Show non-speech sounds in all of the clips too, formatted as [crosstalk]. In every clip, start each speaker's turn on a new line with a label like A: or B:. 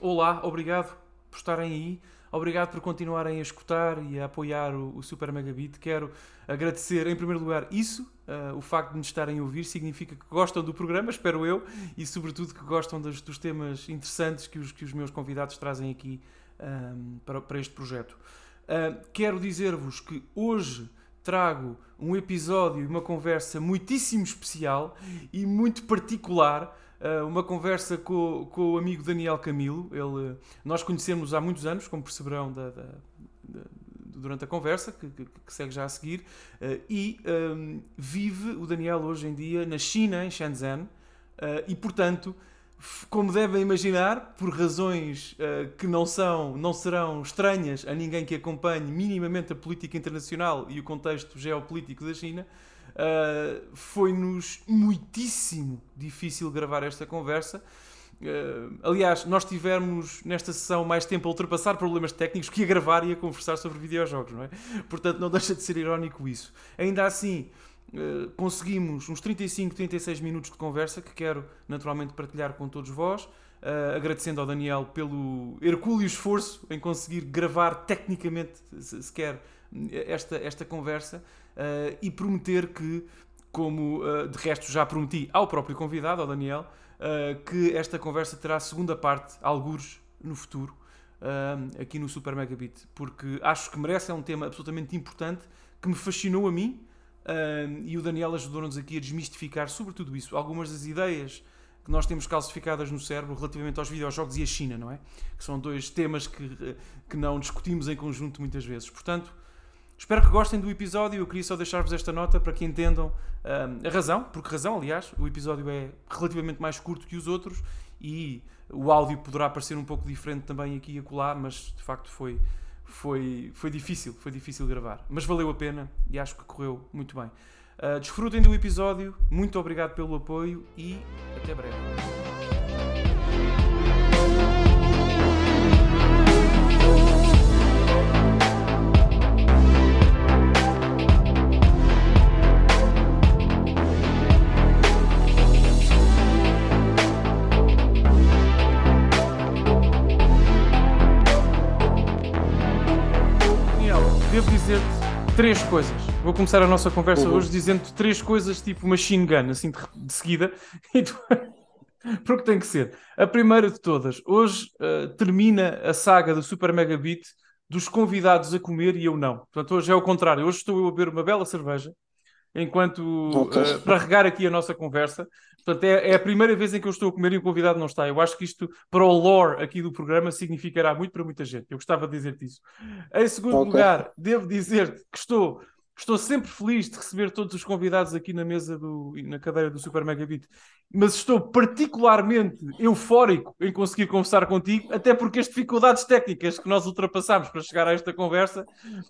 A: Olá, obrigado por estarem aí. Obrigado por continuarem a escutar e a apoiar o, o Super Megabit. Quero agradecer, em primeiro lugar, isso, uh, o facto de nos estarem a ouvir, significa que gostam do programa, espero eu, e sobretudo que gostam dos, dos temas interessantes que os, que os meus convidados trazem aqui um, para, para este projeto. Uh, quero dizer-vos que hoje trago um episódio e uma conversa muitíssimo especial e muito particular. Uh, uma conversa com, com o amigo Daniel Camilo. Ele, nós conhecemos há muitos anos, como perceberão da, da, da, durante a conversa, que, que, que, segue já a seguir, uh, e um, vive o Daniel hoje em dia na China, em Shenzhen, uh, e portanto como devem imaginar, por razões uh, que não são, não serão estranhas a ninguém que acompanhe minimamente a política internacional e o contexto geopolítico da China, uh, foi-nos muitíssimo difícil gravar esta conversa. Uh, aliás, nós tivemos nesta sessão mais tempo a ultrapassar problemas técnicos que a gravar e a conversar sobre videojogos, não é? Portanto, não deixa de ser irónico isso. Ainda assim, eh, conseguimos uns 35, 36 minutos de conversa que quero naturalmente partilhar com todos vós. Uh, agradecendo ao Daniel pelo hercúleo esforço em conseguir gravar tecnicamente sequer esta, esta conversa uh, e prometer que, como de resto já prometi ao próprio convidado, ao Daniel, que esta conversa terá segunda parte, algures no futuro, aqui no Super Megabit, porque acho que merece, é um tema absolutamente importante que me fascinou a mim E o Daniel ajudou-nos aqui a desmistificar sobre tudo isso, algumas das ideias que nós temos calcificadas no cérebro relativamente aos videojogos e a China, não é? Que são dois temas que, que não discutimos em conjunto muitas vezes. Portanto, espero que gostem do episódio. Eu queria só deixar-vos esta nota para que entendam a razão, porque razão, aliás, o episódio é relativamente mais curto que os outros e o áudio poderá parecer um pouco diferente também aqui e acolá, mas de facto foi foi, foi difícil, foi difícil gravar, mas valeu a pena e acho que correu muito bem. Uh, desfrutem do episódio, muito obrigado pelo apoio e até breve. Dizer-te três coisas. Vou começar a nossa conversa uhum. hoje dizendo-te três coisas tipo machine gun, assim de, de seguida. [laughs] Tu... Porque tem que ser. A primeira de todas, hoje uh, termina a saga do Super Megabit dos convidados a comer e eu não. Portanto, hoje é o contrário. Hoje estou eu a beber uma bela cerveja, enquanto okay. uh, para regar aqui a nossa conversa. Portanto, é, é, a primeira vez em que eu estou a comer e o convidado não está. Eu acho que isto, para o lore aqui do programa, significará muito para muita gente. Eu gostava de dizer-te isso. Em segundo okay. lugar, devo dizer que estou, estou sempre feliz de receber todos os convidados aqui na mesa do, na cadeira do Super Megabit, mas estou particularmente eufórico em conseguir conversar contigo, até porque as dificuldades técnicas que nós ultrapassámos para chegar a esta conversa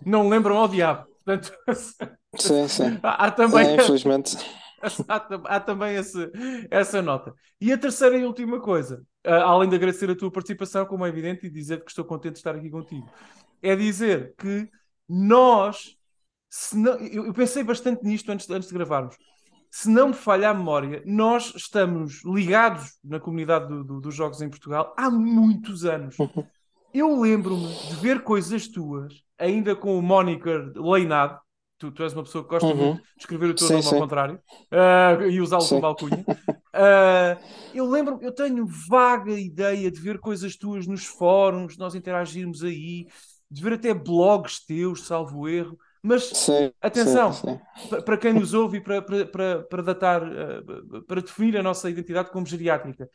A: não lembram ao diabo. Portanto, [laughs]
B: sim, sim. [laughs]
A: Há, há também.
B: É, infelizmente [laughs]
A: há, há, também esse, essa nota. E a terceira e última coisa, uh, além de agradecer a tua participação, como é evidente, e dizer que estou contente de estar aqui contigo, é dizer que nós, não, eu, eu, pensei bastante nisto antes, antes de gravarmos. Se não me falha a memória, nós estamos ligados na comunidade do, do, dos jogos em Portugal há muitos anos. [laughs] Eu lembro-me de ver coisas tuas, ainda com o moniker Leinado, tu, tu és uma pessoa que gosta uhum. muito de escrever o teu sim, nome sim. ao contrário uh, e usá-lo como alcunha. Uh, eu lembro, eu tenho vaga ideia de ver coisas tuas nos fóruns, nós interagirmos aí, de ver até blogs teus, salvo erro. Mas sim, atenção, para quem nos ouve e para, para, para, para datar, uh, para definir a nossa identidade como geriátrica,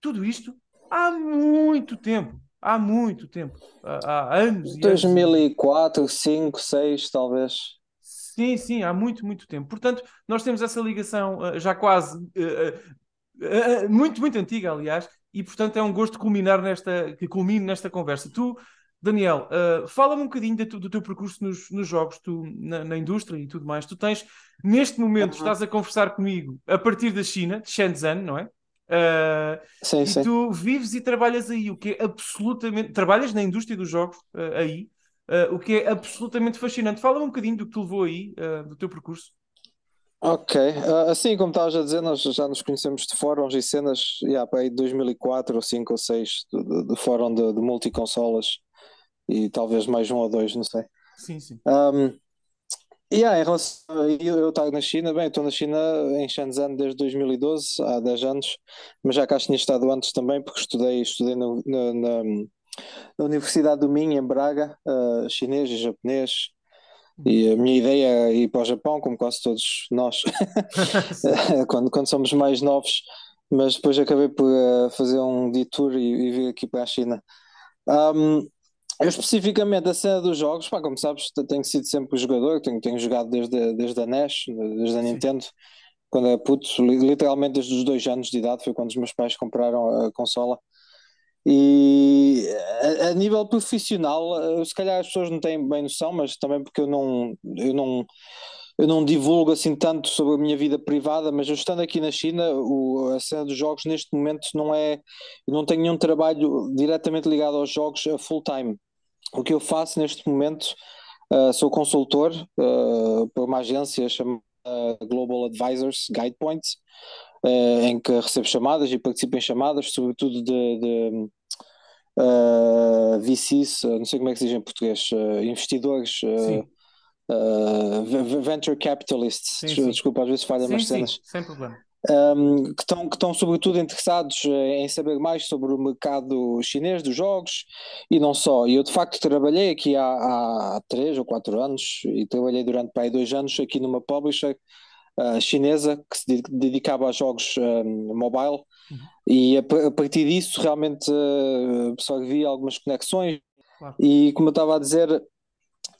A: tudo isto há muito tempo. Há muito tempo, há, há anos.
B: 2004, 5, 6, talvez.
A: Sim, sim, há muito, muito tempo. Portanto, nós temos essa ligação uh, já quase uh, muito, muito antiga, aliás, e portanto é um gosto culminar nesta, que culmine nesta conversa. Tu, Daniel, fala-me um bocadinho do, do, teu percurso nos, nos jogos, tu, na, na, indústria e tudo mais. Tu tens, neste momento, uhum. estás a conversar comigo a partir da China, de Shenzhen, não é? Uh, sim, e sim. tu vives e trabalhas aí, o que é absolutamente. Trabalhas na indústria dos jogos uh, aí, Uh, o que é absolutamente fascinante. Fala-me um bocadinho do que te levou aí, uh, do teu percurso.
B: Ok, assim como estavas a dizer, nós já nos conhecemos de fóruns e cenas, yeah, para aí de 2004 ou 5 ou 6 de, de, de fórum de, de multiconsolas e talvez mais um ou dois, não sei.
A: Sim, sim.
B: Um, yeah, em relação a eu estar na China, bem, eu estou na China em Shenzhen desde 2012, há 10 anos, mas já cá tinha estado antes também, porque estudei, estudei no- na, na, na Universidade do Minho, em Braga, ah, chinês e japonês. E a minha ideia é ir para o Japão, como quase todos nós, [laughs] [laughs] quando, quando somos mais novos, mas depois acabei por eh, fazer um detour e, e vir aqui para a China. Um, eu especificamente a cena dos jogos, pá, como sabes, te- tenho sido sempre jogador, tenho, tenho jogado desde, desde a NES, desde a
A: Sim.
B: Nintendo, quando era puto, li- literalmente desde os dois anos de idade, foi quando os meus pais compraram a consola. E a, a nível profissional, eh, se calhar as pessoas não têm bem noção, mas também porque eu não, eu não, eu não divulgo assim tanto sobre a minha vida privada, mas eu estando aqui na China, o, a cena dos jogos neste momento não é, eu não tenho nenhum trabalho diretamente ligado aos jogos a full time. O que eu faço neste momento, uh, sou consultor uh, por uma agência chamada Global Advisors Guidepoint, uh, em que recebo chamadas e participo em chamadas, sobretudo de, de uh, VCs, não sei como é que se diz em português, investidores, uh,
A: Sim,
B: venture capitalists,
A: sim, sim.
B: desculpa, às vezes falha
A: Sim,
B: umas
A: sim,
B: cenas,
A: sem problema.
B: Um, que estão, que estão sobretudo interessados eh, em saber mais sobre o mercado chinês dos jogos e não só. Eu de facto trabalhei aqui há, há três ou quatro anos e trabalhei durante para aí dois anos aqui numa publisher uh, chinesa que se de- dedicava a jogos um, mobile
A: Uhum.
B: e a, a partir disso realmente uh, absorvi algumas conexões
A: Claro.
B: e como eu estava a dizer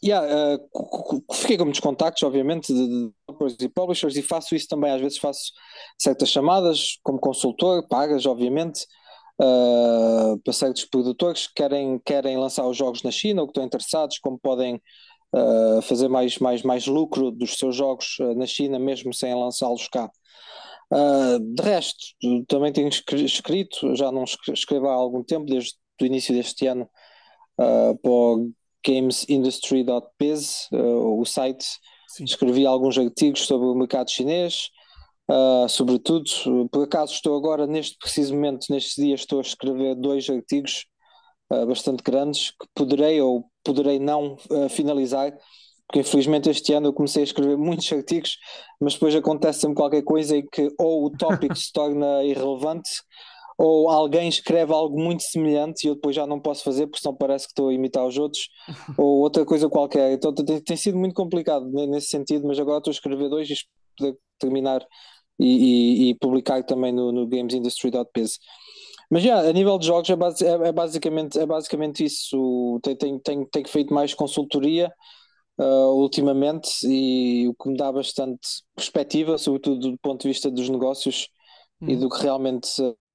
B: Yeah, uh, fiquei com muitos contactos, obviamente, de, de developers e publishers, e faço isso também. Às vezes faço certas chamadas como consultor, pagas, obviamente, uh, para certos produtores que querem, querem lançar os jogos na China ou que estão interessados, como podem uh, fazer mais, mais, mais lucro dos seus jogos na China, mesmo sem lançá-los cá. De resto, também tenho escri- escrito, já não escre- escrevo há algum tempo, desde o início deste ano, para o gamesindustry.biz, uh, o site.
A: Sim.
B: Escrevi alguns artigos sobre o mercado chinês, uh, sobretudo. Por acaso estou agora, neste preciso momento, nestes dias, estou a escrever dois artigos uh, bastante grandes que poderei ou poderei não finalizar, porque infelizmente este ano eu comecei a escrever muitos artigos, mas depois acontece sempre qualquer coisa em que ou o tópico [laughs] se torna irrelevante ou alguém escreve algo muito semelhante e eu depois já não posso fazer porque senão parece que estou a imitar os outros, [laughs] ou outra coisa qualquer. Então tem, tem sido muito complicado ne- nesse sentido, mas agora estou a escrever dois e poder terminar e, e- e publicar também no, no gamesindustry.biz. Mas já, a nível de jogos é, é- é basicamente, é basicamente isso. Tenho, tenho, tenho, tenho feito mais consultoria ah, ultimamente e o que me dá bastante perspectiva, sobretudo do ponto de vista dos negócios e
A: Uhum.
B: do que realmente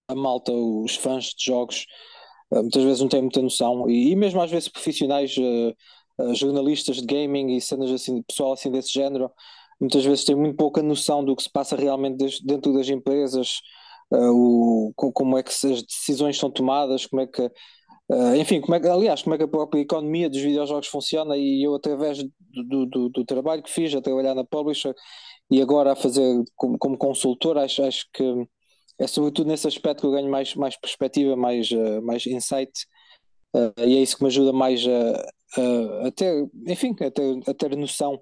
B: a malta, os fãs de jogos, uh, muitas vezes não têm muita noção, e, mesmo às vezes profissionais, uh, uh, jornalistas de gaming e cenas assim, pessoal assim desse género, muitas vezes têm muito pouca noção do que se passa realmente dentro das empresas, o, co- como é que as decisões são tomadas, como é que, uh, enfim, como é que, aliás, como é que a própria economia dos videojogos funciona, e eu através do, do, do- do trabalho que fiz, a trabalhar na publisher e agora a fazer como, como consultor, acho, acho que é sobretudo nesse aspecto que eu ganho mais, mais perspectiva, mais, uh, mais insight, uh, e é isso que me ajuda mais a, a, a ter, enfim, a ter, a ter noção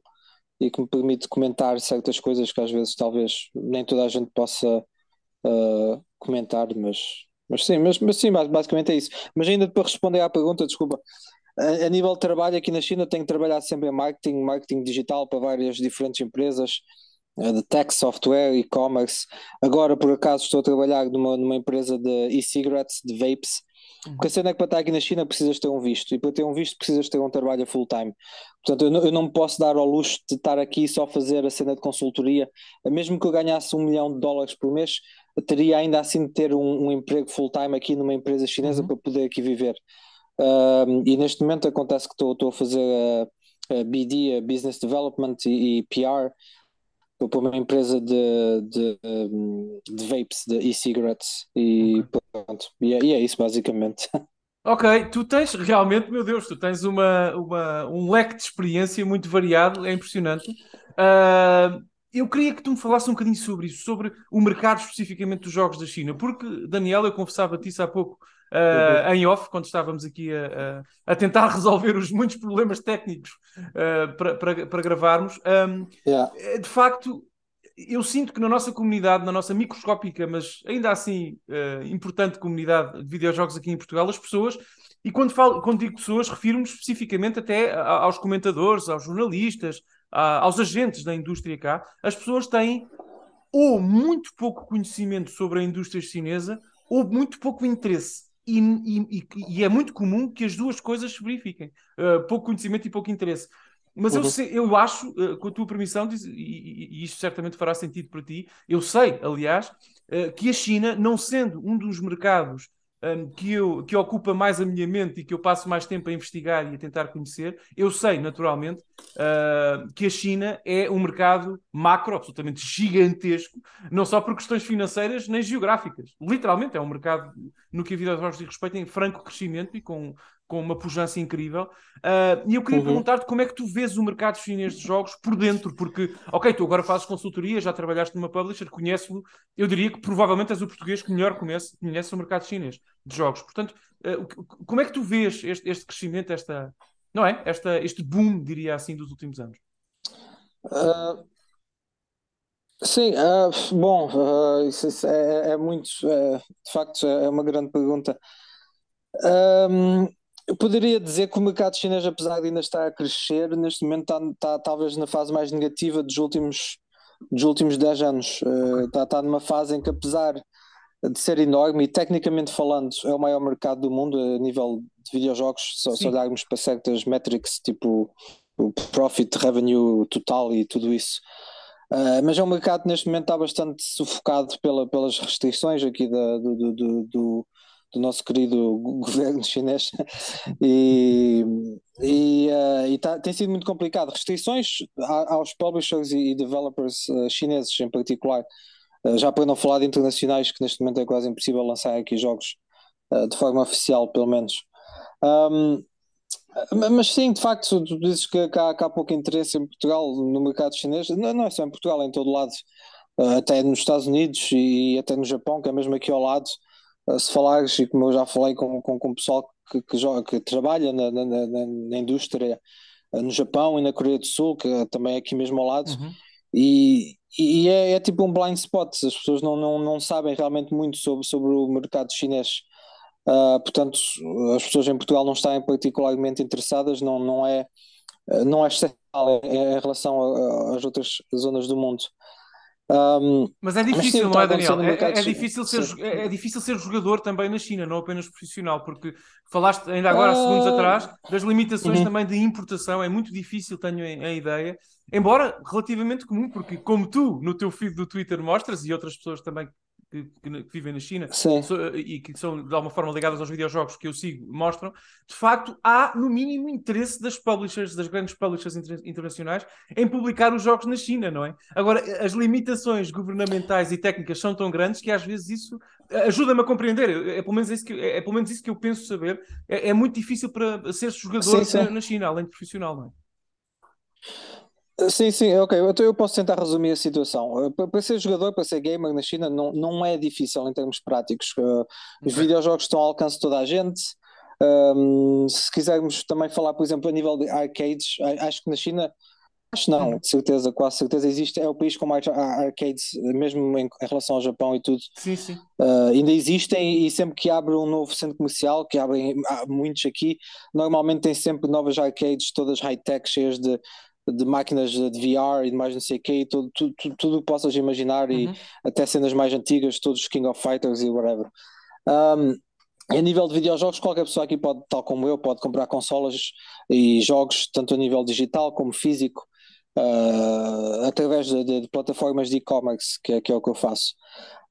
B: e que me permite comentar certas coisas que às vezes talvez nem toda a gente possa uh, comentar, mas, mas sim, mas, mas sim, bas- basicamente é isso. Mas ainda para responder à pergunta, desculpa, a, nível de trabalho aqui na China tenho trabalhado sempre em marketing, marketing digital para várias diferentes empresas de tech, software, e-commerce. Agora, por acaso, estou a trabalhar numa, numa empresa de e-cigarettes, de vapes. Porque a cena é que para estar aqui na China precisas ter um visto, e para ter um visto precisas ter um trabalho a full time. Portanto, eu não, eu não me posso dar ao luxo de estar aqui e só fazer a cena de consultoria. Mesmo que eu ganhasse um milhão de dólares por mês, teria ainda assim de ter um, um emprego full time aqui numa empresa chinesa
A: Uhum.
B: para poder aqui viver. E neste momento acontece que estou, estou a fazer a, a BD, a Business Development e, e PR para uma empresa de, de, de vapes, de e-cigarettes e
A: Ok.
B: pronto. E é, e é isso basicamente. [laughs]
A: Ok, tu tens realmente, meu Deus, tu tens uma, uma- um leque de experiência muito variado, é impressionante. Ah, eu queria que tu me falasses um bocadinho sobre isso, sobre o mercado especificamente dos jogos da China, porque, Daniel, eu confessava-te isso há pouco uh, em off, quando estávamos aqui a, a, a, tentar [laughs] resolver os muitos problemas técnicos uh, para, para, para gravarmos. Um, yeah. De facto, eu sinto que na nossa comunidade, na nossa microscópica, mas ainda assim uh, importante comunidade de videojogos aqui em Portugal, as pessoas, e quando, falo, quando digo pessoas, refiro-me especificamente até aos comentadores, aos jornalistas, aos agentes da indústria cá, as pessoas têm ou muito pouco conhecimento sobre a indústria chinesa ou muito pouco interesse. E, e, e é muito comum que as duas coisas se verifiquem: uh, pouco conhecimento e pouco interesse. Mas uhum. eu, eu acho, uh, com a tua permissão, diz, e, e, isto certamente fará sentido para ti, eu sei, aliás, uh, que a China, não sendo um dos mercados um, que, eu, que ocupa mais a minha mente e que eu passo mais tempo a investigar e a tentar conhecer, eu sei, naturalmente, uh, que a China é um mercado macro, absolutamente gigantesco, não só por questões financeiras, nem geográficas. Literalmente é um mercado, no que a vida dos diz respeito, em franco crescimento e com com uma pujança incrível. Uh, e eu queria uhum. perguntar-te como é que tu vês o mercado chinês de jogos por dentro, porque, ok, tu agora fazes consultoria, já trabalhaste numa publisher, conheces-lo, eu diria que provavelmente és o português que melhor conhece, conhece o mercado chinês de jogos. Portanto, uh, como é que tu vês este, este, crescimento, esta, não é? Esta, este boom, diria assim, dos últimos anos?
B: Uh, sim, bom, isso, isso é, é, muito, é, de facto, é uma grande pergunta. Um, eu poderia dizer que o mercado chinês, apesar de ainda estar a crescer, neste momento está, está talvez na fase mais negativa dos últimos, dos últimos 10 anos. Uh, está, está numa fase em que, apesar de ser enorme e tecnicamente falando, é o maior mercado do mundo a nível de videojogos, só, só darmos para certas metrics, tipo o profit, revenue total e tudo isso. Uh, mas é um mercado que neste momento está bastante sufocado pela, pelas restrições aqui da, do, do, do do nosso querido [laughs] governo chinês e, e, uh, e tá, tem sido muito complicado. Restrições aos publishers e developers uh, chineses em particular, uh, já para não falar de internacionais, que neste momento é quase impossível lançar aqui jogos de forma oficial, pelo menos. Um, mas sim, de facto, tu dizes que, que, há, que, há, pouco interesse em Portugal no mercado chinês, não, não é só em Portugal, é em todo lado, até nos Estados Unidos e até no Japão, que é mesmo aqui ao lado. Eh, se falares, e como eu já falei com, com, com o pessoal que, que, joga, que trabalha na, na, na, na, indústria eh, no Japão e na Coreia do Sul, que também é aqui mesmo ao lado, uhum. e, e é, é, tipo um blind spot, as pessoas não, não, não sabem realmente muito sobre, sobre o mercado chinês. Uh, portanto, as pessoas em Portugal não estarem particularmente interessadas, não, não é não é excepcional em relação às outras zonas do mundo.
A: Um, mas é difícil, mas não é, Daniel? É, é, difícil ser, é, é, difícil ser jogador também na China, não apenas profissional, porque falaste ainda agora, uh... segundos atrás, das limitações uhum. também de importação, é muito difícil, tenho a, a ideia, embora relativamente comum, porque como tu no teu feed do Twitter mostras e outras pessoas também que, que, que, vivem na China e que são de alguma forma ligadas aos videojogos que eu sigo mostram, de facto há no mínimo interesse das publishers, das grandes publishers inter internacionais em publicar os jogos na China, não é? Agora, as limitações governamentais e técnicas são tão grandes que às vezes isso eh, ajuda-me a compreender, é, é, pelo menos isso que, é, é, pelo menos isso que eu penso saber, é, é muito difícil para ser jogador sim, sim. Na, na China, além de profissional, não é?
B: Sim, sim, ok. Então eu posso tentar resumir a situação. Eh, para ser jogador, para ser gamer na China, não, não é difícil em termos práticos. Eh, os okay. videojogos estão ao alcance de toda a gente. Um, se quisermos também falar, por exemplo, a nível de arcades, acho que na China, acho não, de certeza, quase certeza existe, é o país com mais arcades, mesmo em, em relação ao Japão e tudo.
A: Sim, sim.
B: Uh, ainda existem e sempre que abre um novo centro comercial, que abrem muitos aqui, normalmente tem sempre novas arcades, todas high-tech, cheias de de máquinas de VR e de mais não sei o quê, tudo, tudo, tudo, tudo que possas imaginar uhum. e até cenas mais antigas, todos os King of Fighters e whatever. Um, a nível de videojogos, qualquer pessoa aqui pode, tal como eu, pode comprar consolas e jogos, tanto a nível digital como físico, uh, através de, de, de, plataformas de e-commerce, que, é, que é o que eu faço.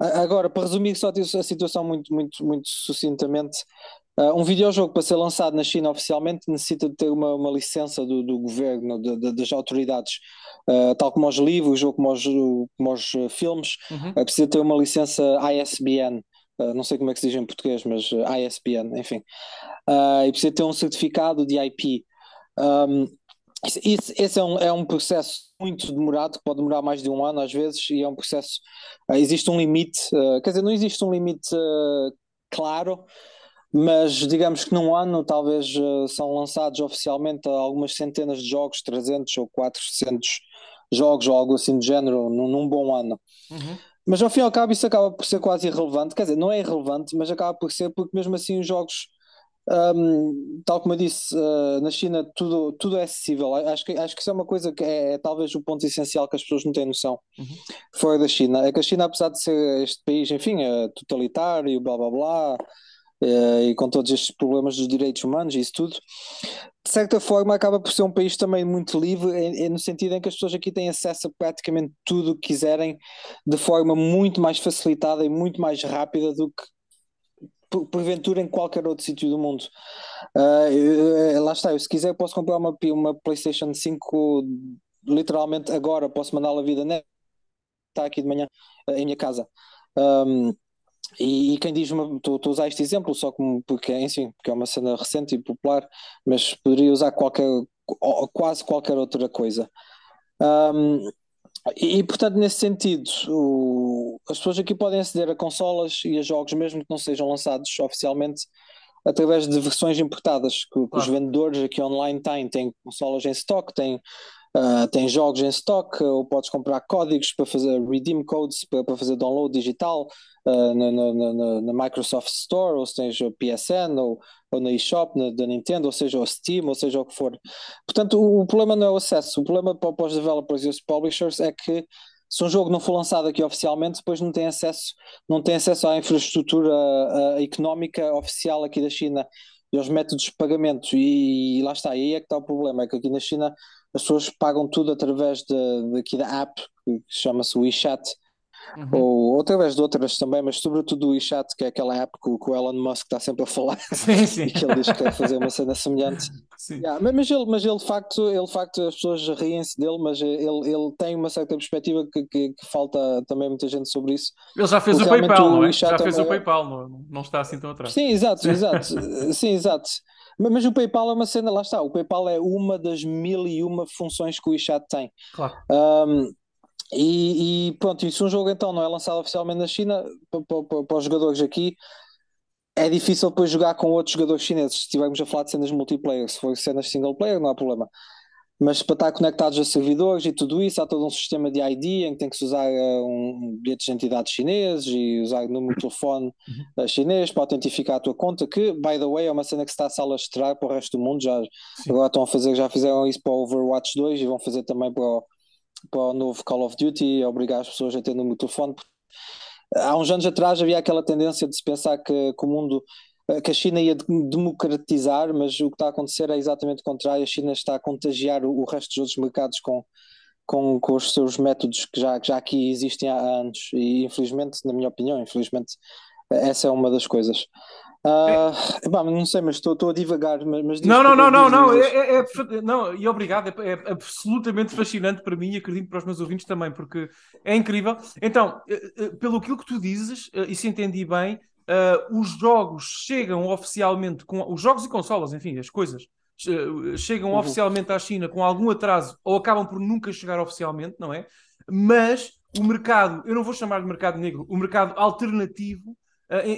B: Agora, para resumir só a situação muito, muito, muito sucintamente, Uh, um videojogo para ser lançado na China oficialmente necessita de ter uma, uma licença do, do governo, de, de, das autoridades, uh, tal como os livros ou como os, como os uh, filmes, uhum. precisa ter uma licença ISBN. não sei como é que se diz em português, mas ISBN, enfim. e precisa ter um certificado de IP. Um, isso, esse é um, é um processo muito demorado, pode demorar mais de um ano às vezes, e é um processo. Uh, existe um limite, uh, quer dizer, não existe um limite uh, claro, mas digamos que num ano talvez são lançados oficialmente algumas centenas de jogos, 300 ou 400 jogos ou algo assim do género, num, num bom ano. Uhum. Mas ao fim e ao cabo isso acaba por ser quase irrelevante, quer dizer, não é irrelevante, mas acaba por ser porque mesmo assim os jogos um, tal como eu disse, uh, na China tudo, tudo é acessível. Acho que, acho que isso é uma coisa que é, é talvez o ponto essencial que as pessoas não têm noção uhum. fora da China. É que a China, apesar de ser este país, enfim, é totalitário, blá blá blá, uh, e com todos estes problemas dos direitos humanos e isso tudo, de certa forma acaba por ser um país também muito livre, no sentido em que as pessoas aqui têm acesso a praticamente tudo o que quiserem de forma muito mais facilitada e muito mais rápida do que porventura em qualquer outro sítio do mundo. Uh, lá está, eu, se quiser posso comprar uma, uma PlayStation 5 literalmente agora, posso mandá-la vida net, está aqui de manhã uh, em minha casa. E, quem diz, estou a usar este exemplo só como porque, enfim, porque é uma cena recente e popular, mas poderia usar qualquer, quase qualquer outra coisa. Um, e, portanto, nesse sentido, o, as pessoas aqui podem aceder a consolas e a jogos, mesmo que não sejam lançados oficialmente, através de versões importadas que, que os vendedores aqui online têm. Têm consolas em stock, têm, uh, têm jogos em stock, ou podes comprar códigos para fazer redeem codes para, para fazer download digital uh, na, na, na, na, Microsoft Store, ou se tens o PSN, ou, ou na eShop da Nintendo, ou seja, o Steam, ou seja, o que for. Portanto, o, o problema não é o acesso, o problema para, para os developers e os publishers é que se um jogo não for lançado aqui oficialmente, depois não tem acesso, não tem acesso à infraestrutura uh, económica oficial aqui da China e aos métodos de pagamento. E, e, lá está, aí é que está o problema, é que aqui na China as pessoas pagam tudo através de, de aqui da app, que chama-se WeChat, Uhum. Ou, ou através de outras também, mas sobretudo o WeChat, que é aquela app que, que o Elon Musk está sempre a falar [laughs] sim, sim. e que ele diz que quer fazer uma cena semelhante. Yeah, mas, ele, mas ele de facto, ele de facto as pessoas riem-se dele, mas ele, ele tem uma certa perspectiva que, que, que, falta também muita gente sobre isso.
A: Ele já fez o PayPal, o não é? Já fez o PayPal, não, não está assim tão atrás.
B: Sim, exato, exato. [laughs] sim, exato. Mas, mas, o PayPal é uma cena, lá está. O PayPal é uma das mil e uma funções que o WeChat tem. Claro. Um, e, e, pronto, e se um jogo então não é lançado oficialmente na China, para, os jogadores aqui, é difícil depois jogar com outros jogadores chineses. Se estivermos a falar de cenas multiplayer, se for cenas single player, não há problema. Mas para estar conectados a servidores e tudo isso, há todo um sistema de ID em que tem que se usar uh, um bilhete de identidade chinês e usar número de telefone uh, chinês para autentificar a tua conta, que, by the way, é uma cena que se está a alastrar para o resto do mundo. Já, agora estão a fazer, já fizeram isso para o Overwatch 2 e vão fazer também para o, para o novo Call of Duty, obrigar as pessoas a ter no telefone. Há uns anos atrás havia aquela tendência de se pensar que, que o mundo que a China ia democratizar, mas o que está a acontecer é exatamente o contrário. A China está a contagiar o resto dos outros mercados com, com, com os seus métodos que já, que já aqui existem há anos. E infelizmente, na minha opinião, infelizmente, essa é uma das coisas. Uh, bah, não sei, mas estou a divagar. Mas, mas
A: não, não, não, não, não, é, é, é, não, e obrigado, é, é, absolutamente fascinante para mim e acredito para os meus ouvintes também, porque é incrível. Então, eh, eh, pelo aquilo que tu dizes, eh, e se entendi bem, uh, os jogos chegam oficialmente, com os jogos e consolas, enfim, as coisas, chegam uhum. oficialmente à China com algum atraso ou acabam por nunca chegar oficialmente, não é? Mas o mercado, eu não vou chamar de mercado negro, o mercado alternativo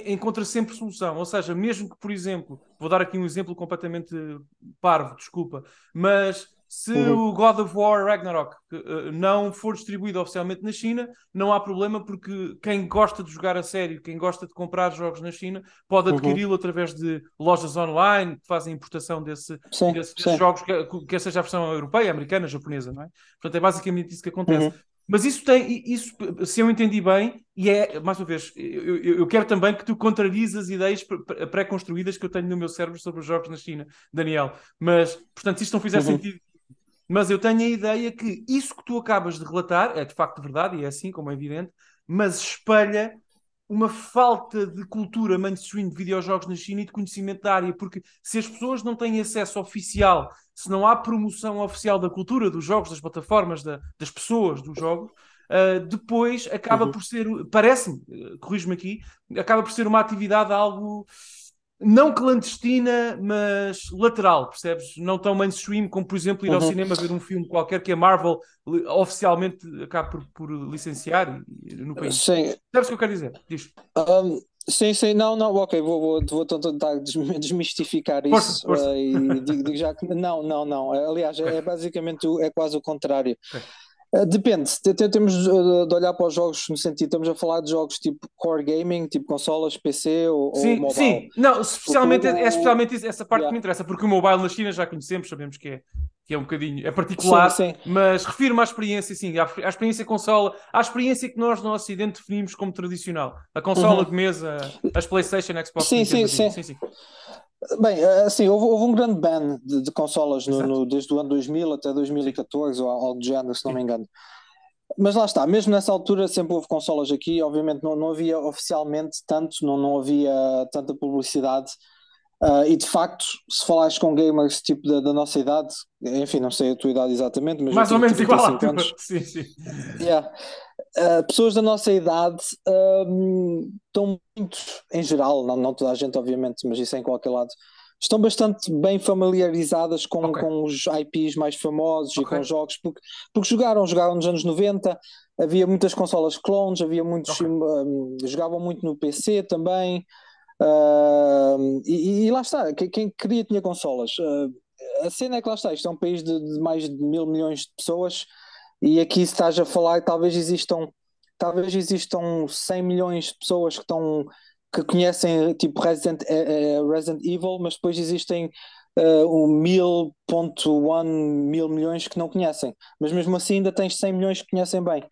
A: encontra sempre solução. Ou seja, mesmo que, por exemplo, vou dar aqui um exemplo completamente parvo, desculpa, mas se uhum. o God of War Ragnarok uh, não for distribuído oficialmente na China, não há problema, porque quem gosta de jogar a sério, quem gosta de comprar jogos na China, pode adquiri-lo uhum. através de lojas online que fazem importação desse, sim, desse, desses sim. jogos, que, que seja a versão europeia, americana, japonesa, não é? Portanto, é basicamente isso que acontece. Uhum. Mas isso tem, isso, se eu entendi bem, e é, mais uma vez, eu, eu quero também que tu contrarises as ideias pré-construídas que eu tenho no meu cérebro sobre os jogos na China, Daniel. Mas, portanto, se isto não fizer uhum. sentido. Mas eu tenho a ideia que isso que tu acabas de relatar é de facto verdade, e é assim, como é evidente, mas espelha uma falta de cultura mainstream de videojogos na China e de conhecimento da área, porque se as pessoas não têm acesso oficial, se não há promoção oficial da cultura dos jogos, das plataformas, da, das pessoas dos jogos, uh, depois acaba uhum. por ser, parece-me, uh, corrijo-me aqui, acaba por ser uma atividade algo não clandestina, mas lateral, percebes? Não tão mainstream como, por exemplo, ir ao uhum. cinema ver um filme qualquer que a Marvel oficialmente acaba por, por licenciar no país.
B: Sim.
A: Sabes o que eu quero dizer? Diz.
B: Um, sim, sim, não, não, ok, vou, vou, vou tentar desmistificar isso
A: força, força.
B: Uh, e digo, digo, já que não, não, não. Aliás, okay. é basicamente é quase o contrário. Okay. Eh, depende, temos eh, de olhar para os jogos no sentido, estamos a falar de jogos tipo core gaming, tipo consolas, PC ou,
A: sim,
B: ou mobile.
A: Sim, não, especialmente, é, é especialmente essa parte yeah. que me interessa, porque o mobile na China já conhecemos, sabemos que é, que é um bocadinho, é particular, sim, sim. mas refiro-me à experiência, sim, à, à, experiência consola, à experiência que nós no Ocidente definimos como tradicional, a consola uhum. de mesa, as Playstation, Xbox,
B: sim, sim, sim. sim, sim. Bem, assim, houve, houve um grande ban de, de consolas no, no, desde o ano 2000 até 2014 ou algo do género, se não me engano. Mas lá está, mesmo nessa altura sempre houve consolas aqui, obviamente não, não havia oficialmente tanto, não, não havia tanta publicidade. Uh, e de facto, se falares com gamers tipo da, da, nossa idade, enfim, não sei a tua idade exatamente, mas
A: mais ou menos igual a tua. [laughs] Sim, sim.
B: Yeah. Uh, pessoas da nossa idade uh, estão muito, em geral, não, não toda a gente, obviamente, mas isso é em qualquer lado, estão bastante bem familiarizadas com, okay. com os IPs mais famosos okay. e com jogos, porque, porque jogaram, jogaram nos anos 90, havia muitas consolas clones, havia muitos, okay. um, jogavam muito no PC também. Uh, e, e, lá está, quem, quem, queria tinha consolas. Uh, a cena é que lá está, isto é um país de, de, mais de mil milhões de pessoas e aqui estás a falar talvez existam talvez existam 100 milhões de pessoas que estão que conhecem tipo Resident, uh, Resident Evil, mas depois existem uh, mil ponto one mil milhões que não conhecem, mas mesmo assim ainda tens 100 milhões que conhecem bem.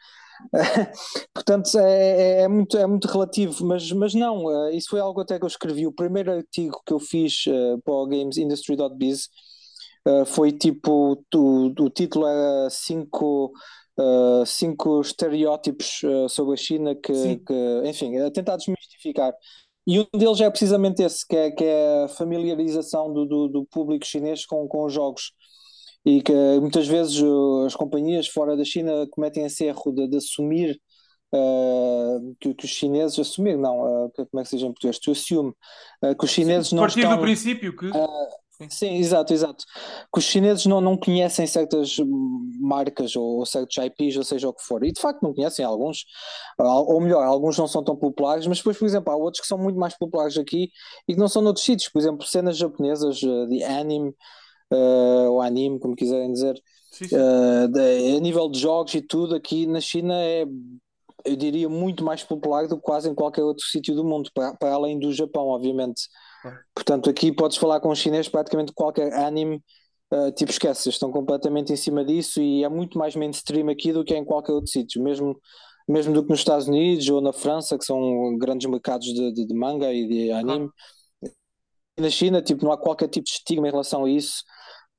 B: [laughs] Portanto, é, é, é, muito, é muito relativo, mas, mas não, uh, isso foi algo até que eu escrevi. O primeiro artigo que eu fiz uh, para o gamesindustry.biz uh, foi tipo: o, o título era 5 uh, cinco estereótipos sobre a China que, que, enfim, a tentar desmistificar. E um deles é precisamente esse, que é, que é a familiarização do, do, do público chinês com, com os jogos e que muitas vezes as companhias fora da China cometem esse erro de, de assumir uh, que, que, os chineses assumir, não, uh, como é que se diz em português? Tu assume uh, que os chineses sim, não
A: partir
B: estão...
A: do princípio que...
B: Sim, exato, exato. Que os chineses não, não conhecem certas marcas ou, ou, certos IPs, ou seja o que for. E de facto não conhecem alguns, ou melhor, alguns não são tão populares, mas depois, por exemplo, há outros que são muito mais populares aqui e que não são noutros sítios. Por exemplo, cenas japonesas de anime, uh, ou anime, como quiserem dizer, sim, sim. Uh, de, a nível de jogos e tudo, aqui na China é, eu diria, muito mais popular do que quase em qualquer outro sítio do mundo, para, para além do Japão, obviamente. Portanto, aqui podes falar com os chineses praticamente qualquer anime. Uh, tipo, esquece, estão completamente em cima disso e é muito mais mainstream aqui do que em qualquer outro sítio, mesmo, mesmo do que nos Estados Unidos ou na França, que são grandes mercados de, de, de manga e de anime. Ah. Na China, tipo, não há qualquer tipo de estigma em relação a isso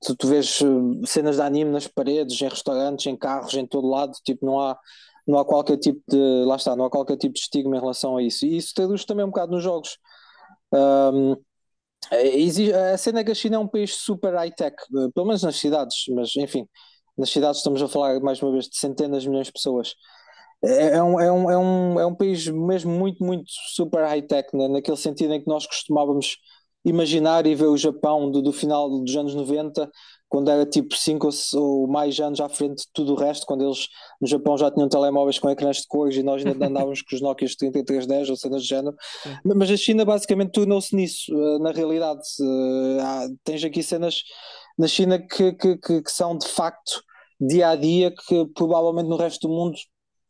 B: tu, tu vês eh, cenas de anime nas paredes, em restaurantes, em carros, em todo lado, tipo, não há, não há qualquer tipo de, lá está, não há qualquer tipo de estigma em relação a isso. E isso traduz também um bocado nos jogos. Um, a cena é que a China é um país super high-tech, pelo menos nas cidades, mas enfim, nas cidades estamos a falar mais uma vez de centenas de milhões de pessoas. É, é um, é, um, é, um, é um país mesmo muito, muito super high-tech, né? naquele sentido em que nós costumávamos imaginar e ver o Japão do, do final dos anos 90, quando era tipo 5 ou mais anos à frente de tudo o resto, quando eles no Japão já tinham telemóveis com ecrãs de cores e nós ainda [laughs] andávamos com os Nokia 3310 ou cenas de género. Mas a China basicamente tornou-se nisso, eh, na realidade. Eh, há, tens aqui cenas na China que, que, que, que são de facto dia a dia que provavelmente no resto do mundo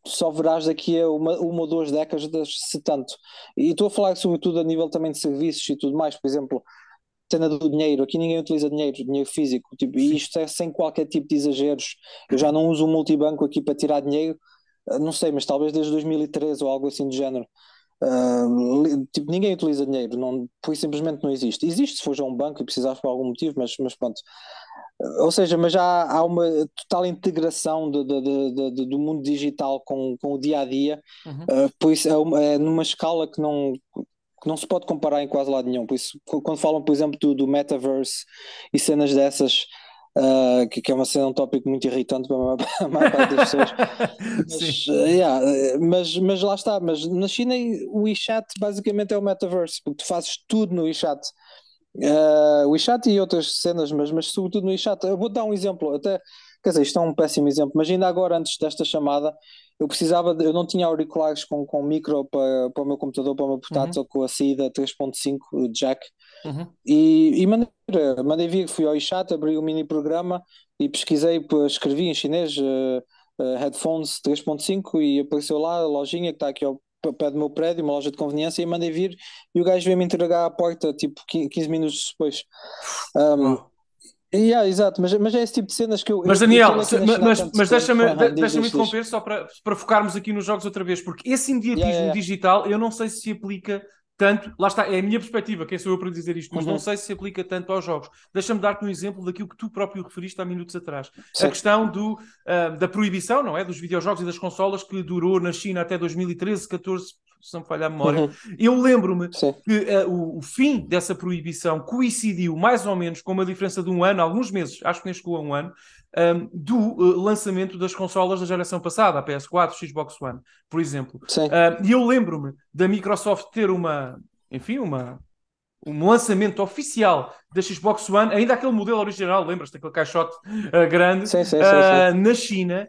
B: só verás daqui a uma, uma ou duas décadas, se tanto. E estou a falar sobretudo a nível também de serviços e tudo mais, por exemplo, cena do dinheiro, aqui ninguém utiliza dinheiro, dinheiro físico, tipo, e isto é sem qualquer tipo de exageros. Eu já não uso o multibanco aqui para tirar dinheiro, eh, não sei, mas talvez desde 2013 ou algo assim do género. Uh, tipo, ninguém utiliza dinheiro, não, por simplesmente não existe. Existe se for a um banco e precisares por algum motivo, mas, mas pronto. Ou seja, mas já há uma total integração de, de, de, do mundo digital com, com o dia a dia, uhum. uh, por isso é, uma, é, numa escala que não, que não se pode comparar em quase lado nenhum. Por isso, quando falam, por exemplo, do, do metaverse e cenas dessas, uh, que, que, é uma cena, um tópico muito irritante para a maior [laughs] parte das pessoas. [laughs] mas, uh, yeah, mas, mas lá está, mas na China o WeChat basicamente é o metaverse, porque tu fazes tudo no WeChat. Uh, o WeChat e outras cenas, mas, mas sobretudo no WeChat. Eu vou dar um exemplo, até quer dizer, isto é um péssimo exemplo, mas ainda agora, antes desta chamada, eu precisava, de, eu não tinha auriculares com, com micro para, para o meu computador, para o meu portátil, uhum. com a saída 3.5 jack, uhum. e, e mandei, mandei vir, fui ao iChat, abri o um mini programa e pesquisei, escrevi em chinês uh, uh, headphones 3.5 e apareceu lá a lojinha que está aqui ao pé do meu prédio, uma loja de conveniência, e mandei vir e o gajo veio-me entregar à porta, tipo 15 minutos depois. Um, Yeah, exato, mas, mas é esse tipo de cenas que eu.
A: Mas Daniel, eu mas, mas, mas deixa-me deixa interromper só para, para focarmos aqui nos jogos outra vez, porque esse imediatismo yeah, yeah. digital eu não sei se se aplica tanto. Lá está, é a minha perspectiva, quem sou eu para dizer isto, mas uhum. não sei se se aplica tanto aos jogos. Deixa-me dar-te um exemplo daquilo que tu próprio referiste há minutos atrás. Sim. A questão do, uh, da proibição, não é? Dos videojogos e das consolas que durou na China até 2013, 14 se não me falha a memória. Uhum. Eu lembro-me que uh, o, o, fim dessa proibição coincidiu mais ou menos com uma diferença de um ano, alguns meses, acho que nem chegou a um ano, um, do uh, lançamento das consolas da geração passada, a PS4, Xbox One, por exemplo. E eu lembro-me da Microsoft ter uma, enfim, uma, um lançamento oficial da Xbox One, ainda aquele modelo original, lembras-te daquele caixote uh, grande, sim, sim, sim, uh, na China,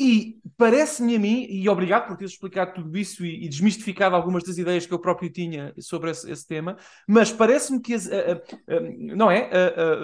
A: e parece-me a mim, e obrigado por teres explicado tudo isso e, e, desmistificado algumas das ideias que eu próprio tinha sobre esse, esse tema, mas parece-me que, as, não é?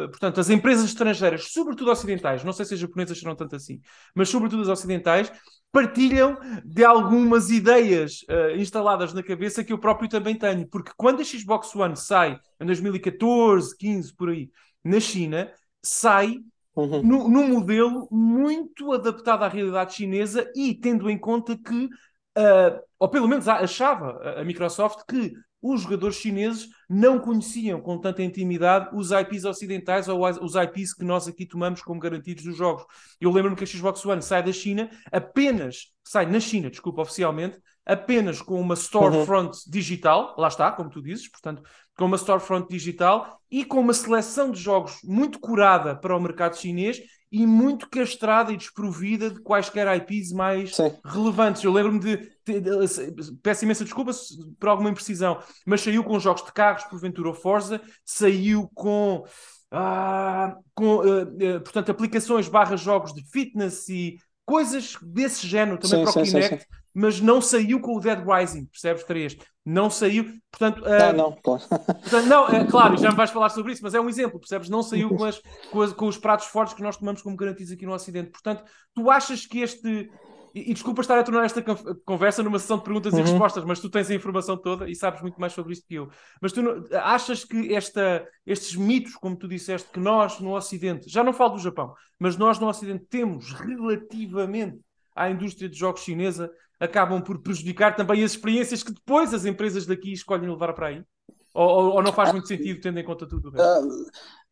A: portanto, as empresas estrangeiras, sobretudo ocidentais, não sei se as japonesas serão tanto assim, mas sobretudo as ocidentais, partilham de algumas ideias uh, instaladas na cabeça que eu próprio também tenho, porque quando a Xbox One sai em 2014, 15 por aí, na China, sai uhum. num modelo muito adaptado à realidade chinesa e tendo em conta que, uh, ou pelo menos achava a Microsoft que os jogadores chineses não conheciam com tanta intimidade os IPs ocidentais ou os IPs que nós aqui tomamos como garantidos dos jogos. Eu lembro-me que a Xbox One sai da China apenas, sai na China, desculpa, oficialmente, apenas com uma storefront uhum. digital, lá está, como tu dizes, portanto, com uma storefront digital e com uma seleção de jogos muito curada para o mercado chinês e muito castrada e desprovida de quaisquer IPs mais Sim. relevantes. Eu lembro-me de, de, de, Peço imensa desculpa por alguma imprecisão, mas saiu com jogos de carros, porventura ou Forza, saiu com. Ah, com uh, uh, portanto, aplicações barra jogos de fitness e coisas desse género também sim, para o sim, Kinect. Sim, mas não saiu com o Dead Rising, percebes? 3. Não saiu, portanto.
B: Uh, não, claro.
A: Portanto, não, é, claro, já me vais falar sobre isso, mas é um exemplo, percebes? Não saiu com, as, com, as, com os pratos fortes que nós tomamos como garantidos aqui no Ocidente. Portanto, tu achas que este. E, e desculpa estar a tornar esta conversa numa sessão de perguntas uhum. e respostas, mas tu tens a informação toda e sabes muito mais sobre isto que eu. Mas tu não, achas que esta, estes mitos, como tu disseste, que nós no Ocidente, já não falo do Japão, mas nós no Ocidente temos relativamente à indústria de jogos chinesa, acabam por prejudicar também as experiências que depois as empresas daqui escolhem levar para aí? Ou, ou, não faz muito sentido, tendo em conta tudo o resto?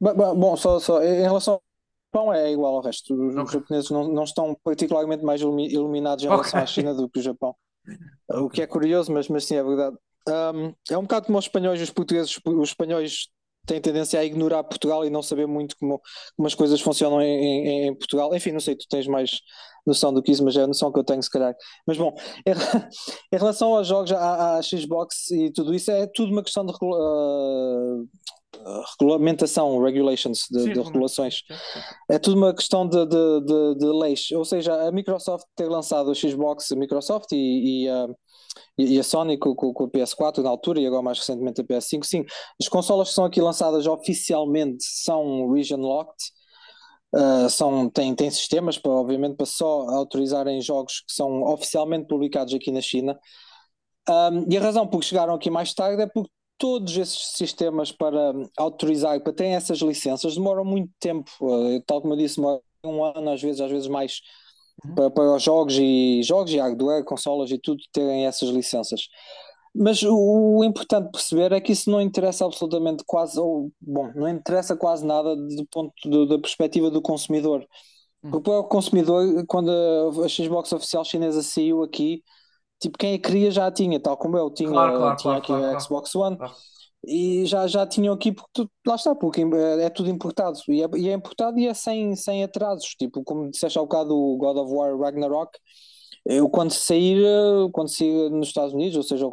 B: Uh, bom, só, só em relação ao Japão é igual ao resto. Os, okay. japoneses não, não estão particularmente mais iluminados em relação okay. à China do que o Japão. [laughs] O que é curioso, mas, mas sim, é verdade. Um, é um bocado como os espanhóis, os portugueses, os espanhóis têm tendência a ignorar Portugal e não saber muito como, como as coisas funcionam em, em, em, Portugal. Enfim, não sei, tu tens mais noção do que isso, mas é a noção que eu tenho, se calhar. Mas bom, em, [laughs] em relação aos jogos, à, à, Xbox e tudo isso, é tudo uma questão de uh, regulamentação, regulations, de, Sim, de regulações. É tudo uma questão de, de, de, de, leis. Ou seja, a Microsoft ter lançado a Xbox, a Microsoft e, e uh, e, a Sony com, com, com, a PS4 na altura e agora mais recentemente a PS5, sim, as consolas que são aqui lançadas oficialmente são region locked, uh, são, têm, têm sistemas para, obviamente, para só autorizarem jogos que são oficialmente publicados aqui na China. Um, e a razão por que chegaram aqui mais tarde é porque todos esses sistemas para autorizar, para terem essas licenças, demoram muito tempo, uh, tal como eu disse, um ano, às vezes, às vezes mais uhum. para, para os jogos e jogos e hardware, consolas e tudo terem essas licenças. Mas o, o, importante perceber é que isso não interessa absolutamente quase, ou bom, não interessa quase nada do ponto de, da perspectiva do consumidor. Uhum. Porque para o consumidor, quando a, a Xbox oficial chinesa saiu aqui, tipo, quem a queria já a tinha, tal como eu tinha,
A: claro, claro,
B: tinha
A: claro,
B: aqui a Xbox One. E já, já tinham aqui, porque tu, lá está, porque é, é tudo importado, e é, e é, importado e é sem, sem atrasos, tipo, como disseste há bocado o God of War Ragnarok, eu quando sair, quando sair nos Estados Unidos, ou seja,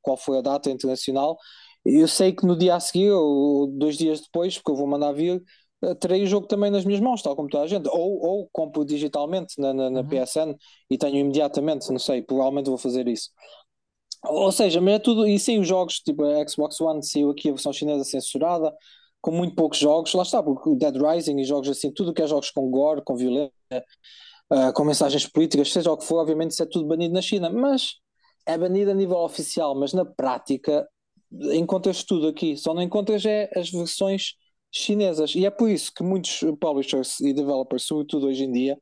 B: qual foi a data internacional, eu sei que no dia a seguir, ou dois dias depois, porque eu vou mandar vir, eh, terei o jogo também nas minhas mãos, tal como toda a gente, ou, ou compro digitalmente na, na, na uhum. PSN e tenho imediatamente, não sei, provavelmente vou fazer isso. Ou seja, mas é tudo. E sim, os jogos, tipo a Xbox One saiu aqui a versão chinesa censurada, com muito poucos jogos. Lá está, porque Dead Rising e jogos assim, tudo que é jogos com gore, com violência, uh, com mensagens políticas, seja o que for, obviamente isso é tudo banido na China. Mas é banido a nível oficial, mas na prática encontras tudo aqui. Só não encontras é as versões chinesas. E é por isso que muitos publishers e developers, sobretudo hoje em dia,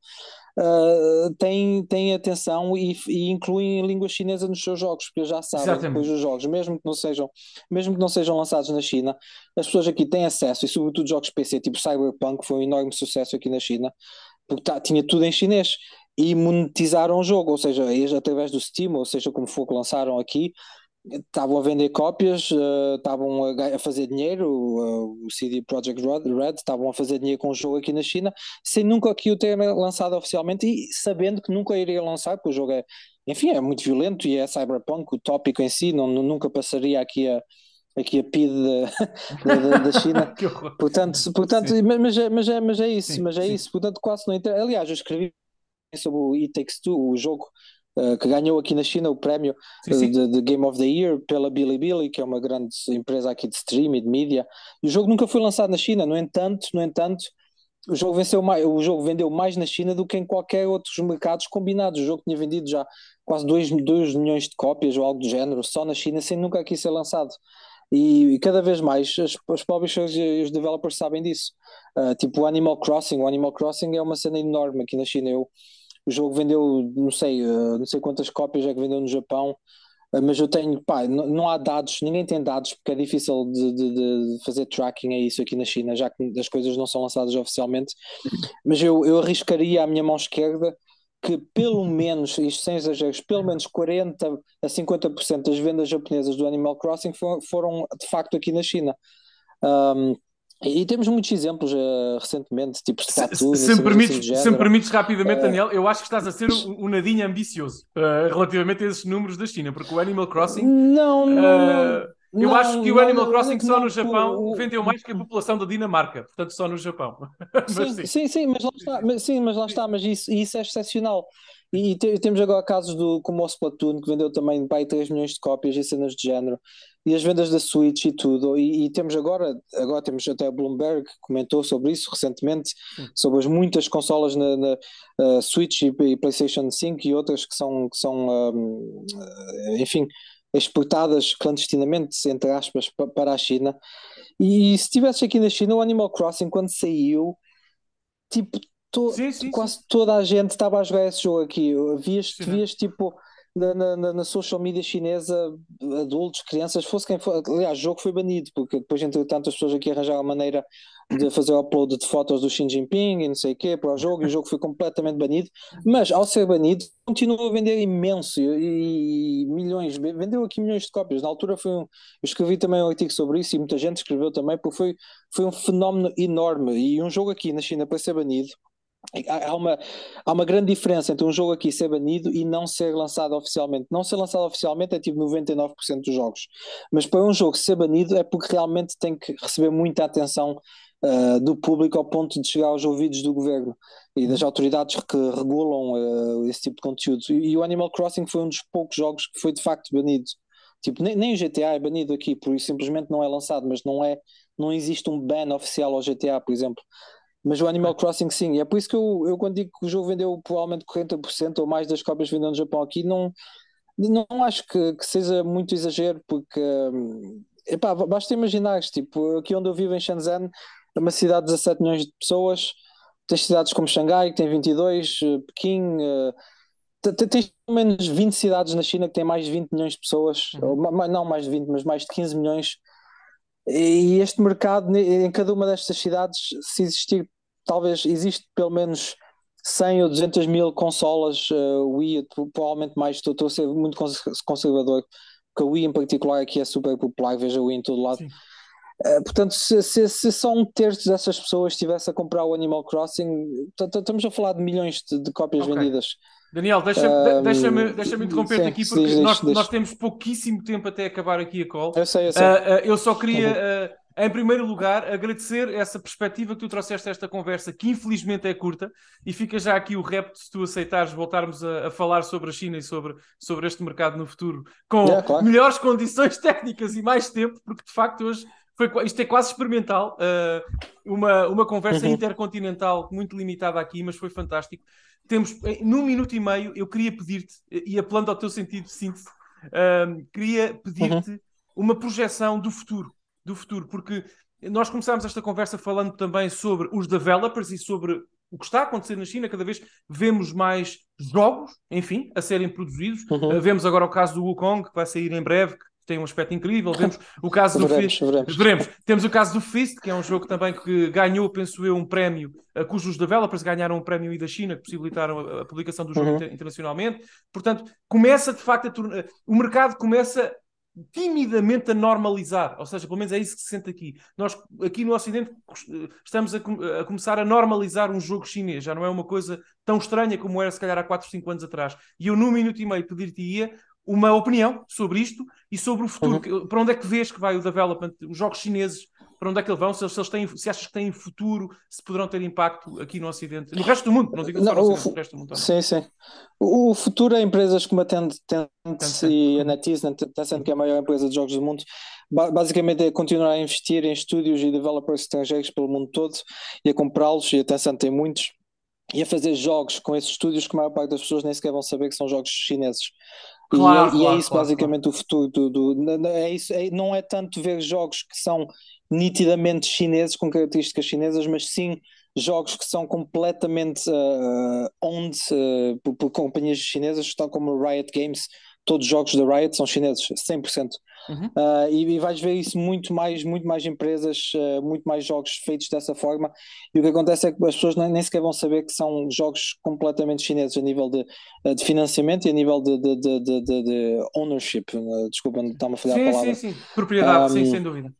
B: uh, têm, têm atenção e, e, incluem língua chinesa nos seus jogos, porque já sabem Exatamente. depois os jogos, mesmo que não sejam, mesmo que não sejam lançados na China, as pessoas aqui têm acesso, e sobretudo jogos PC, tipo Cyberpunk, foi um enorme sucesso aqui na China, porque tá, tinha tudo em chinês. E monetizaram o jogo, ou seja, através do Steam, ou seja, como for que lançaram aqui, estavam a vender cópias, uh, estavam a, a, fazer dinheiro, uh, o CD Projekt Red estavam a fazer dinheiro com o jogo aqui na China, sem nunca aqui o ter lançado oficialmente e sabendo que nunca iria lançar, porque o jogo é, enfim, é muito violento e é cyberpunk, o tópico em si não, nunca passaria aqui a aqui a PID da, da, da China. [laughs] portanto, portanto mas, é, mas, é, mas é isso, sim, mas é sim. isso, portanto quase não entra. Aliás, eu escrevi sobre o It Takes Two, o jogo uh, que ganhou aqui na China o prémio sim, de, de, Game of the Year pela Bilibili, que é uma grande empresa aqui de stream e de mídia. E o jogo nunca foi lançado na China, no entanto, no entanto, o jogo, venceu mais, o jogo vendeu mais na China do que em qualquer outros mercados combinados. O jogo tinha vendido já quase 2 milhões de cópias ou algo do género, só na China, sem nunca aqui ser lançado. E, e cada vez mais as, os publishers e os developers sabem disso. Uh, tipo o Animal Crossing, o Animal Crossing é uma cena enorme aqui na China. Eu, o jogo vendeu, não sei, uh, não sei quantas cópias é que vendeu no Japão, uh, mas eu tenho, pá, não, há dados, ninguém tem dados, porque é difícil de, de, de, fazer tracking a isso aqui na China, já que as coisas não são lançadas oficialmente. Mas eu, eu arriscaria a minha mão esquerda que pelo menos, isto sem exageros, pelo menos 40 a 50% das vendas japonesas do Animal Crossing foram, foram de facto aqui na China. Um, e temos muitos exemplos uh, recentemente, tipo de
A: Fatu, se, se, me permites, assim se me permites rapidamente, uh, Daniel, eu acho que estás a ser um, um nadinho ambicioso uh, relativamente a esses números da China, porque o Animal Crossing.
B: Não, não.
A: Eu não, acho que o Animal Crossing só no Japão vendeu mais que a população da Dinamarca, portanto só no Japão. [laughs]
B: Sim, sim. sim, sim, mas lá está, mas, sim, mas lá está, mas isso, isso é excepcional. E, e te, temos agora casos do, como o Splatoon, que vendeu também pai 3 milhões de cópias e cenas de género, e as vendas da Switch e tudo. E, e temos agora, agora temos até a Bloomberg que comentou sobre isso recentemente, sim. sobre as muitas consolas na, na uh, Switch e, e, PlayStation 5 e outras que são, que são um, enfim exportadas clandestinamente, entre aspas, para a China. E se estivesse aqui na China, o Animal Crossing, quando saiu, tipo, to sim, sim, quase sim. toda a gente estava a jogar esse jogo aqui. Vias, vias tipo na, na, na, social media chinesa, adultos, crianças, fosse quem for. Aliás, o jogo foi banido, porque depois, entretanto, as pessoas aqui arranjaram a maneira de fazer o upload de fotos do Xi Jinping e não sei o quê para o jogo, e o jogo foi completamente banido. Mas, ao ser banido, continuou a vender imenso e, e milhões, vendeu aqui milhões de cópias. Na altura, foi um, eu escrevi também um artigo sobre isso e muita gente escreveu também, porque foi, foi um fenómeno enorme. E um jogo aqui na China para ser banido Há uma, há uma grande diferença entre um jogo aqui ser banido e não ser lançado oficialmente. Não ser lançado oficialmente é tipo 99% dos jogos, mas para um jogo ser banido é porque realmente tem que receber muita atenção uh, do público ao ponto de chegar aos ouvidos do governo e das autoridades que regulam uh, esse tipo de conteúdo. E, e, o Animal Crossing foi um dos poucos jogos que foi de facto banido. Tipo, nem, nem o GTA é banido aqui, por simplesmente não é lançado, mas não é, não existe um ban oficial ao GTA, por exemplo. Mas o Animal Crossing sim, e é por isso que eu, eu quando digo que o jogo vendeu provavelmente 40% ou mais das cópias vendidas no Japão aqui, não, não acho que, que seja muito exagero, porque hum, epá, basta imaginar tipo, aqui onde eu vivo em Shenzhen, é uma cidade de 17 milhões de pessoas, tens cidades como Xangai, que tem 22, eh, Pequim, uh, tens pelo menos 20 cidades na China que têm mais de 20 milhões de pessoas, uhum. ou, não mais de 20, mas mais de 15 milhões. E este mercado, em cada uma destas cidades, se existir talvez existe pelo menos 100 ou 200 mil consolas uh, Wii, provavelmente mais, estou, a ser muito conservador, porque a Wii em particular aqui é super popular, veja a Wii em todo lado. Uh, portanto, se, se, se, só um terço dessas pessoas estivesse a comprar o Animal Crossing, estamos a falar de milhões de, de cópias okay. vendidas.
A: Daniel, deixa-me um, deixa deixa interromper-te aqui porque diz, nós, diz. nós temos pouquíssimo tempo até acabar aqui a call.
B: Eu sei, eu sei.
A: Uh, uh, eu só queria em primeiro lugar, agradecer essa perspectiva que tu trouxeste a esta conversa, que infelizmente é curta, e fica já aqui o repto se tu aceitares voltarmos a, a, falar sobre a China e sobre, sobre este mercado no futuro, com é, claro. melhores condições [laughs] técnicas e mais tempo, porque de facto hoje foi, isto é quase experimental, uh, uma, uma conversa uhum. intercontinental muito limitada aqui, mas foi fantástico. Temos, num minuto e meio, eu queria pedir-te, e apelando ao teu sentido de síntese, uh, queria pedir-te uhum. uma projeção do futuro do futuro, porque nós começámos esta conversa falando também sobre os developers e sobre o que está a acontecer na China. Cada vez vemos mais jogos, enfim, a serem produzidos. Uhum. Uh, vemos agora o caso do Wukong, que vai sair em breve, que tem um aspecto incrível. [laughs] Vemos o caso do
B: Fist. Veremos.
A: veremos. Temos o caso do Fist, que é um jogo também que ganhou, penso eu, um prémio, uh, cujos developers ganharam um prémio da China, que possibilitaram a, publicação do jogo uhum. inter internacionalmente. Portanto, começa de facto a tornar. O mercado começa timidamente a normalizar, ou seja, pelo menos é isso que se sente aqui. Nós, aqui no Ocidente, estamos a, a, começar a normalizar um jogo chinês, já não é uma coisa tão estranha como era se calhar há 4, 5 anos atrás. E eu, num minuto e meio, pedir-te-ia uma opinião sobre isto e sobre o futuro. Uhum. Para onde é que vês que vai o development, os jogos chineses para onde é que eles vão, se, eles têm, se achas que têm futuro, se poderão ter impacto aqui no Ocidente, no resto do mundo, não digo só no Ocidente, no resto do mundo. Também.
B: Sim, sim. O futuro é empresas como a Tencent e a NetEase, Tencent que é a maior empresa de jogos do mundo, basicamente é continuar a investir em estúdios e developers estrangeiros pelo mundo todo e a comprá-los, e a Tencent tem muitos, e a fazer jogos com esses estúdios que a maior parte das pessoas nem sequer vão saber que são jogos chineses. Claro, e, é, claro, e, é, isso claro, basicamente o futuro do, do, é isso, é, não é tanto ver jogos que são nitidamente chineses, com características chinesas, mas sim jogos que são completamente uh, owned uh, por, por, companhias chinesas, estão como Riot Games, todos os jogos da Riot são chineses, 100%. Uhum. Uh, e, e, vais ver isso muito mais, muito mais empresas, uh, muito mais jogos feitos dessa forma. E o que acontece é que as pessoas nem, nem sequer vão saber que são jogos completamente chineses a nível de, de financiamento e a nível de, de, de, de ownership. Desculpa, não está-me a falhar
A: sim,
B: a palavra.
A: Sim, sim, propriedade, um, sim, sem dúvida.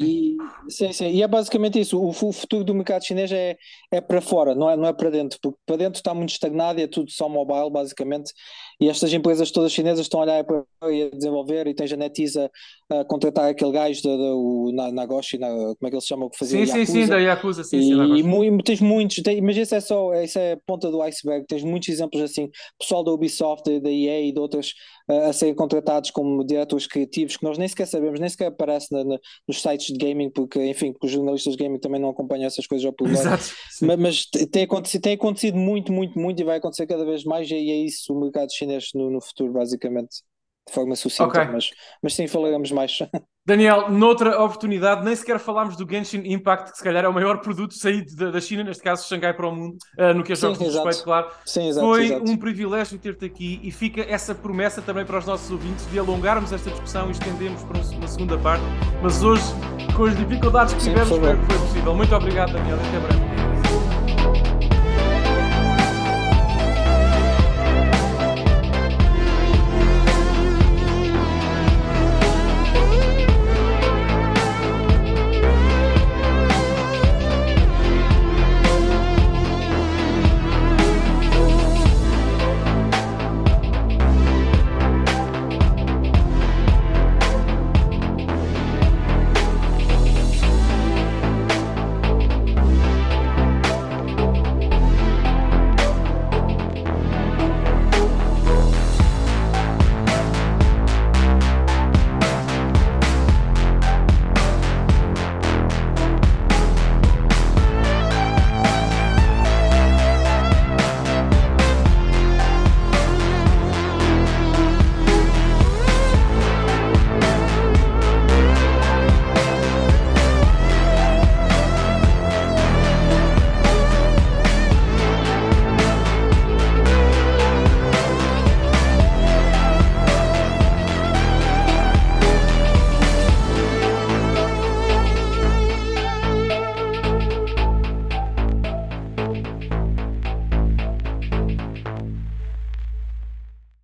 B: E, sim, sim. e é basicamente isso. O, o, futuro do mercado chinês é, é para fora, não é, não é para dentro, porque para dentro está muito estagnado e é tudo só mobile, basicamente. E estas empresas todas chinesas estão a olhar para e a desenvolver, e tens a NetEase a, a contratar aquele gajo do Nagoshi, na, como é que ele se chama? Que
A: fazia sim, sim, sim, da Yakuza, sim,
B: e,
A: sim,
B: e, tens muitos, tem, mas isso é só isso é a ponta do iceberg. Tens muitos exemplos assim, pessoal da Ubisoft, da EA e de outras a, a serem contratados como diretores criativos que nós nem sequer sabemos, nem sequer aparece na, na, nos sites de gaming, porque enfim, porque os jornalistas de gaming também não acompanham essas coisas ao público. Mas, mas tem, acontecido, tem acontecido muito, muito, muito e vai acontecer cada vez mais, e é isso o mercado chinês no, no futuro, basicamente de forma sucinta, okay. mas, mas sim falaremos mais. [laughs]
A: Daniel, noutra oportunidade, nem sequer falámos do Genshin Impact, que se calhar é o maior produto saído da, da China, neste caso Xangai para o mundo, uh, no que a jogos sim, respeito, claro.
B: Sim, exato,
A: Foi
B: exato.
A: um privilégio ter-te aqui e fica essa promessa também para os nossos ouvintes de alongarmos esta discussão e estendemos para uma segunda parte, mas hoje, com as dificuldades que tivemos, espero que foi possível. Muito obrigado, Daniel, até breve.